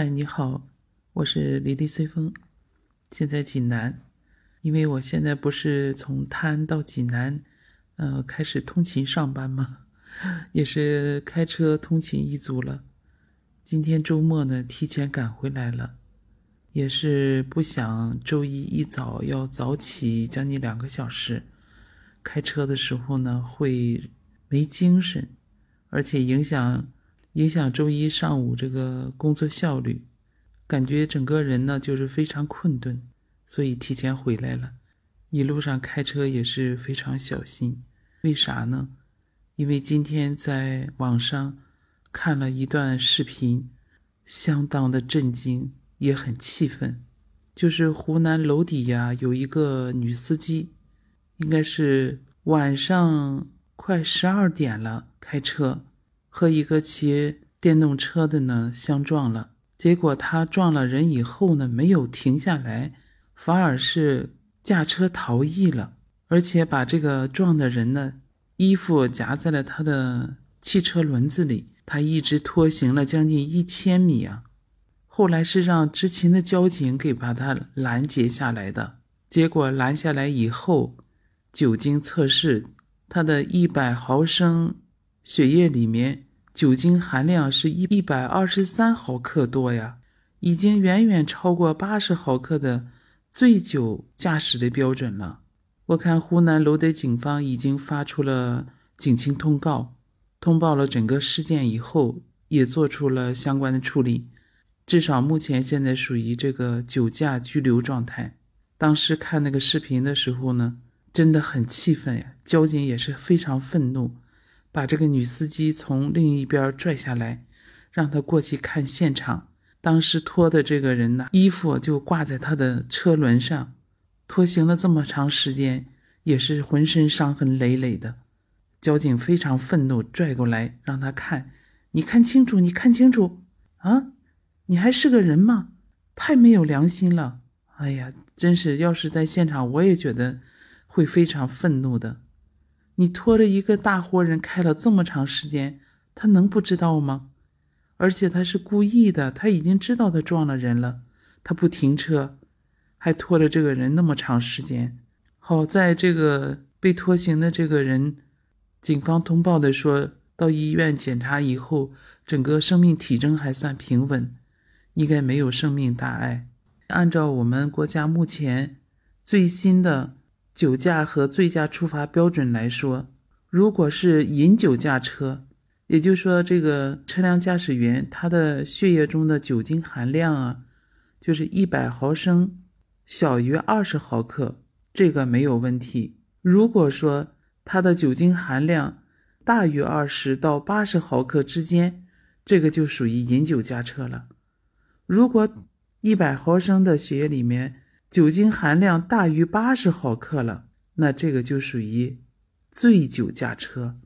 嗨，你好，我是李丽随风，现在济南，因为我现在不是从滩到济南，呃，开始通勤上班吗，也是开车通勤一族了。今天周末呢，提前赶回来了，也是不想周一一早要早起将近两个小时，开车的时候呢会没精神，而且影响。影响周一上午这个工作效率，感觉整个人呢就是非常困顿，所以提前回来了。一路上开车也是非常小心。为啥呢？因为今天在网上看了一段视频，相当的震惊，也很气愤。就是湖南娄底呀，有一个女司机，应该是晚上快十二点了，开车。和一个骑电动车的呢相撞了，结果他撞了人以后呢没有停下来，反而是驾车逃逸了，而且把这个撞的人呢衣服夹在了他的汽车轮子里，他一直拖行了将近一千米啊，后来是让执勤的交警给把他拦截下来的，结果拦下来以后，酒精测试，他的一百毫升血液里面。酒精含量是一一百二十三毫克多呀，已经远远超过八十毫克的醉酒驾驶的标准了。我看湖南娄德警方已经发出了警情通告，通报了整个事件以后，也做出了相关的处理。至少目前现在属于这个酒驾拘留状态。当时看那个视频的时候呢，真的很气愤呀，交警也是非常愤怒。把这个女司机从另一边拽下来，让她过去看现场。当时拖的这个人呢，衣服就挂在他的车轮上，拖行了这么长时间，也是浑身伤痕累累的。交警非常愤怒，拽过来让他看，你看清楚，你看清楚啊！你还是个人吗？太没有良心了！哎呀，真是，要是在现场，我也觉得会非常愤怒的。你拖着一个大活人开了这么长时间，他能不知道吗？而且他是故意的，他已经知道他撞了人了，他不停车，还拖着这个人那么长时间。好在这个被拖行的这个人，警方通报的说到医院检查以后，整个生命体征还算平稳，应该没有生命大碍。按照我们国家目前最新的。酒驾和醉驾处罚标准来说，如果是饮酒驾车，也就是说这个车辆驾驶员他的血液中的酒精含量啊，就是一百毫升小于二十毫克，这个没有问题。如果说他的酒精含量大于二十到八十毫克之间，这个就属于饮酒驾车了。如果一百毫升的血液里面，酒精含量大于八十毫克了，那这个就属于醉酒驾车，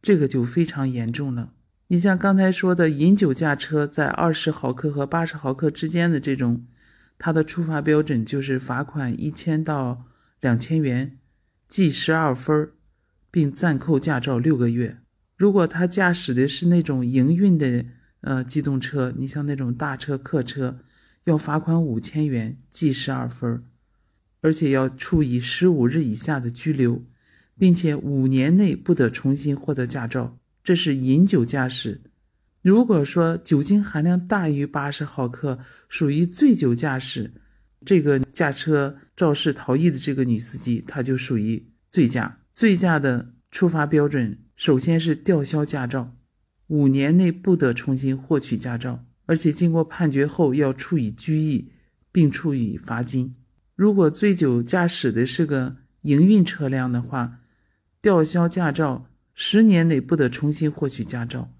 这个就非常严重了。你像刚才说的饮酒驾车，在二十毫克和八十毫克之间的这种，它的处罚标准就是罚款一千到两千元，记十二分，并暂扣驾照六个月。如果他驾驶的是那种营运的呃机动车，你像那种大车、客车。要罚款五千元，记十二分，而且要处以十五日以下的拘留，并且五年内不得重新获得驾照。这是饮酒驾驶。如果说酒精含量大于八十毫克，属于醉酒驾驶，这个驾车肇事逃逸的这个女司机，她就属于醉驾。醉驾的处罚标准，首先是吊销驾照，五年内不得重新获取驾照。而且经过判决后要处以拘役，并处以罚金。如果醉酒驾驶的是个营运车辆的话，吊销驾照，十年内不得重新获取驾照，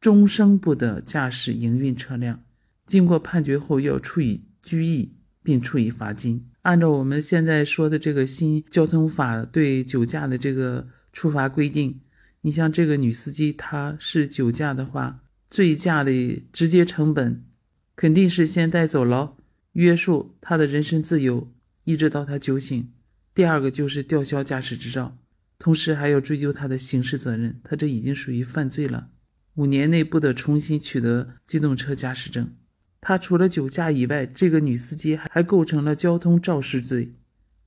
终生不得驾驶营运车辆。经过判决后要处以拘役，并处以罚金。按照我们现在说的这个新交通法对酒驾的这个处罚规定，你像这个女司机，她是酒驾的话。醉驾的直接成本，肯定是先带走牢，约束他的人身自由，一直到他酒醒。第二个就是吊销驾驶执照，同时还要追究他的刑事责任。他这已经属于犯罪了，五年内不得重新取得机动车驾驶证。他除了酒驾以外，这个女司机还构成了交通肇事罪。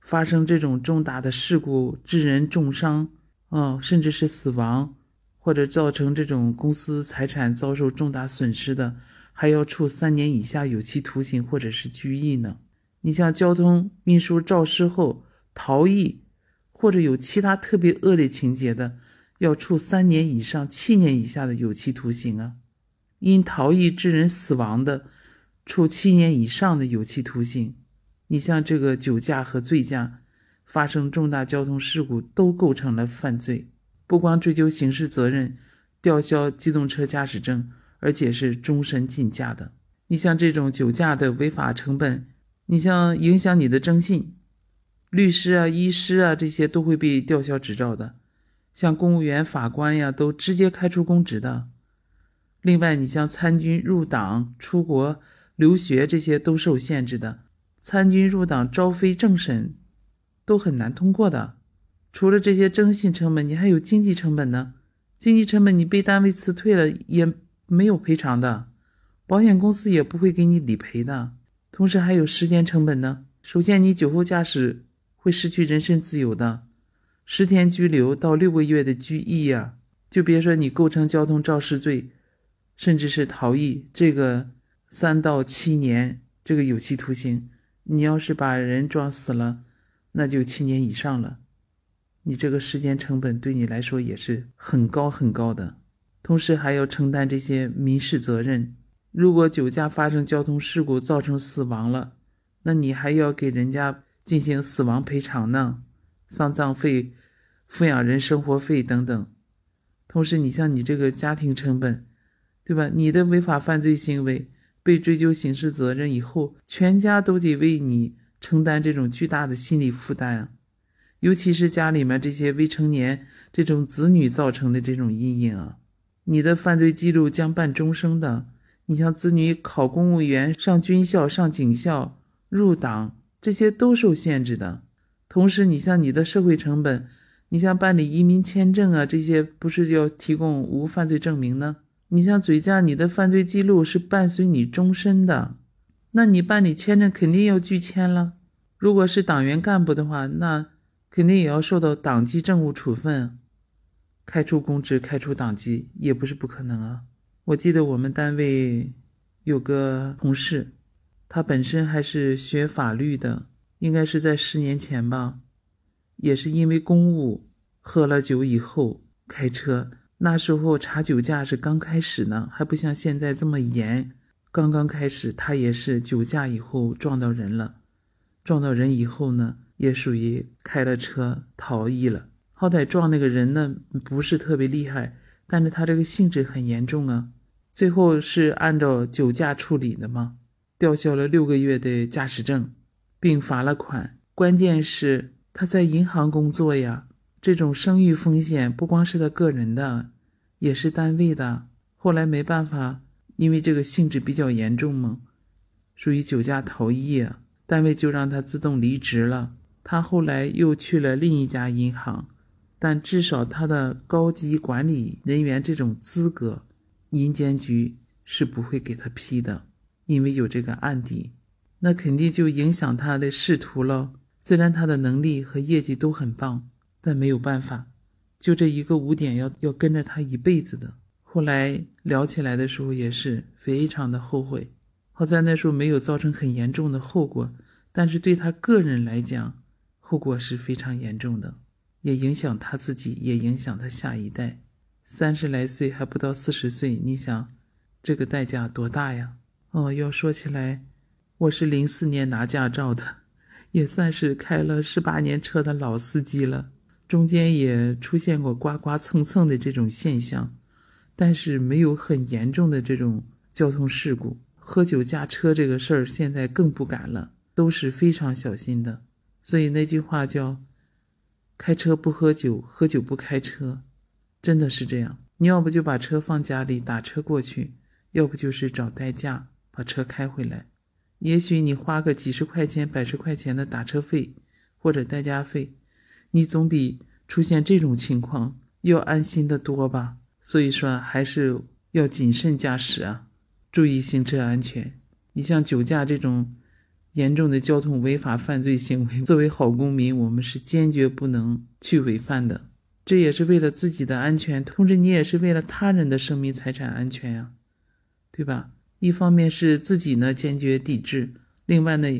发生这种重大的事故，致人重伤，啊，甚至是死亡，或者造成这种公司财产遭受重大损失的，还要处三年以下有期徒刑或者是拘役呢。你像交通运输肇事后逃逸，或者有其他特别恶劣情节的，要处三年以上七年以下的有期徒刑啊。因逃逸致人死亡的，处七年以上的有期徒刑。你像这个酒驾和醉驾，发生重大交通事故都构成了犯罪，不光追究刑事责任，吊销机动车驾驶证，而且是终身禁驾的。你像这种酒驾的违法成本，你像影响你的征信，律师啊、医师啊这些都会被吊销执照的，像公务员、法官呀都直接开除公职的。另外，你像参军入党、出国留学这些都受限制的。参军入党、招飞政审，都很难通过的。除了这些征信成本，你还有经济成本呢。经济成本，你被单位辞退了也没有赔偿的，保险公司也不会给你理赔的。同时还有时间成本呢。首先，你酒后驾驶会失去人身自由的，十天拘留到六个月的拘役呀。就别说你构成交通肇事罪，甚至是逃逸，这个三到七年这个有期徒刑。你要是把人撞死了，那就七年以上了。你这个时间成本对你来说也是很高很高的，同时还要承担这些民事责任。如果酒驾发生交通事故造成死亡了，那你还要给人家进行死亡赔偿呢，丧葬费、抚养人生活费等等。同时，你像你这个家庭成本，对吧？你的违法犯罪行为。被追究刑事责任以后，全家都得为你承担这种巨大的心理负担啊！尤其是家里面这些未成年这种子女造成的这种阴影啊，你的犯罪记录将伴终生的。你像子女考公务员、上军校、上警校、入党，这些都受限制的。同时，你像你的社会成本，你像办理移民签证啊，这些不是要提供无犯罪证明呢？你像嘴驾，你的犯罪记录是伴随你终身的，那你办理签证肯定要拒签了。如果是党员干部的话，那肯定也要受到党纪政务处分，开除公职、开除党籍也不是不可能啊。我记得我们单位有个同事，他本身还是学法律的，应该是在十年前吧，也是因为公务喝了酒以后开车。那时候查酒驾是刚开始呢，还不像现在这么严。刚刚开始，他也是酒驾以后撞到人了，撞到人以后呢，也属于开了车逃逸了。好歹撞那个人呢不是特别厉害，但是他这个性质很严重啊。最后是按照酒驾处理的嘛，吊销了六个月的驾驶证，并罚了款。关键是他在银行工作呀。这种声誉风险不光是他个人的，也是单位的。后来没办法，因为这个性质比较严重嘛，属于酒驾逃逸，单位就让他自动离职了。他后来又去了另一家银行，但至少他的高级管理人员这种资格，银监局是不会给他批的，因为有这个案底，那肯定就影响他的仕途了。虽然他的能力和业绩都很棒。但没有办法，就这一个污点要要跟着他一辈子的。后来聊起来的时候也是非常的后悔。好在那时候没有造成很严重的后果，但是对他个人来讲，后果是非常严重的，也影响他自己，也影响他下一代。三十来岁还不到四十岁，你想这个代价多大呀？哦，要说起来，我是零四年拿驾照的，也算是开了十八年车的老司机了。中间也出现过刮刮蹭蹭的这种现象，但是没有很严重的这种交通事故。喝酒驾车这个事儿现在更不敢了，都是非常小心的。所以那句话叫“开车不喝酒，喝酒不开车”，真的是这样。你要不就把车放家里打车过去，要不就是找代驾把车开回来。也许你花个几十块钱、百十块钱的打车费或者代驾费。你总比出现这种情况要安心的多吧？所以说还是要谨慎驾驶啊，注意行车安全。你像酒驾这种严重的交通违法犯罪行为，作为好公民，我们是坚决不能去违反的。这也是为了自己的安全，同时你也是为了他人的生命财产安全呀，对吧？一方面是自己呢坚决抵制，另外呢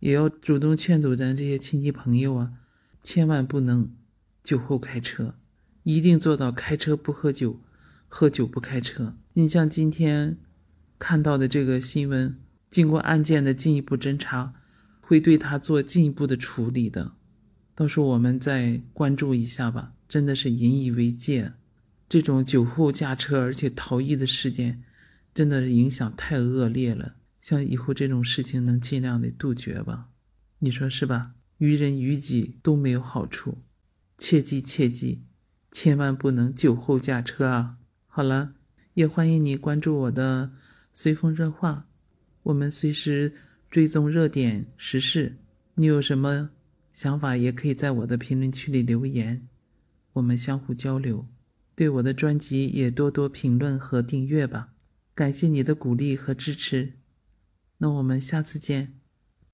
也要主动劝阻咱这些亲戚朋友啊，千万不能酒后开车，一定做到开车不喝酒，喝酒不开车。你像今天看到的这个新闻，经过案件的进一步侦查，会对他做进一步的处理的，到时候我们再关注一下吧。真的是引以为戒，这种酒后驾车而且逃逸的事件，真的影响太恶劣了。像以后这种事情能尽量的杜绝吧？你说是吧？于人于己都没有好处，切记切记，千万不能酒后驾车啊！好了，也欢迎你关注我的随风热话，我们随时追踪热点时事。你有什么想法，也可以在我的评论区里留言。我们相互交流，对我的专辑也多多评论和订阅吧，感谢你的鼓励和支持，那我们下次见。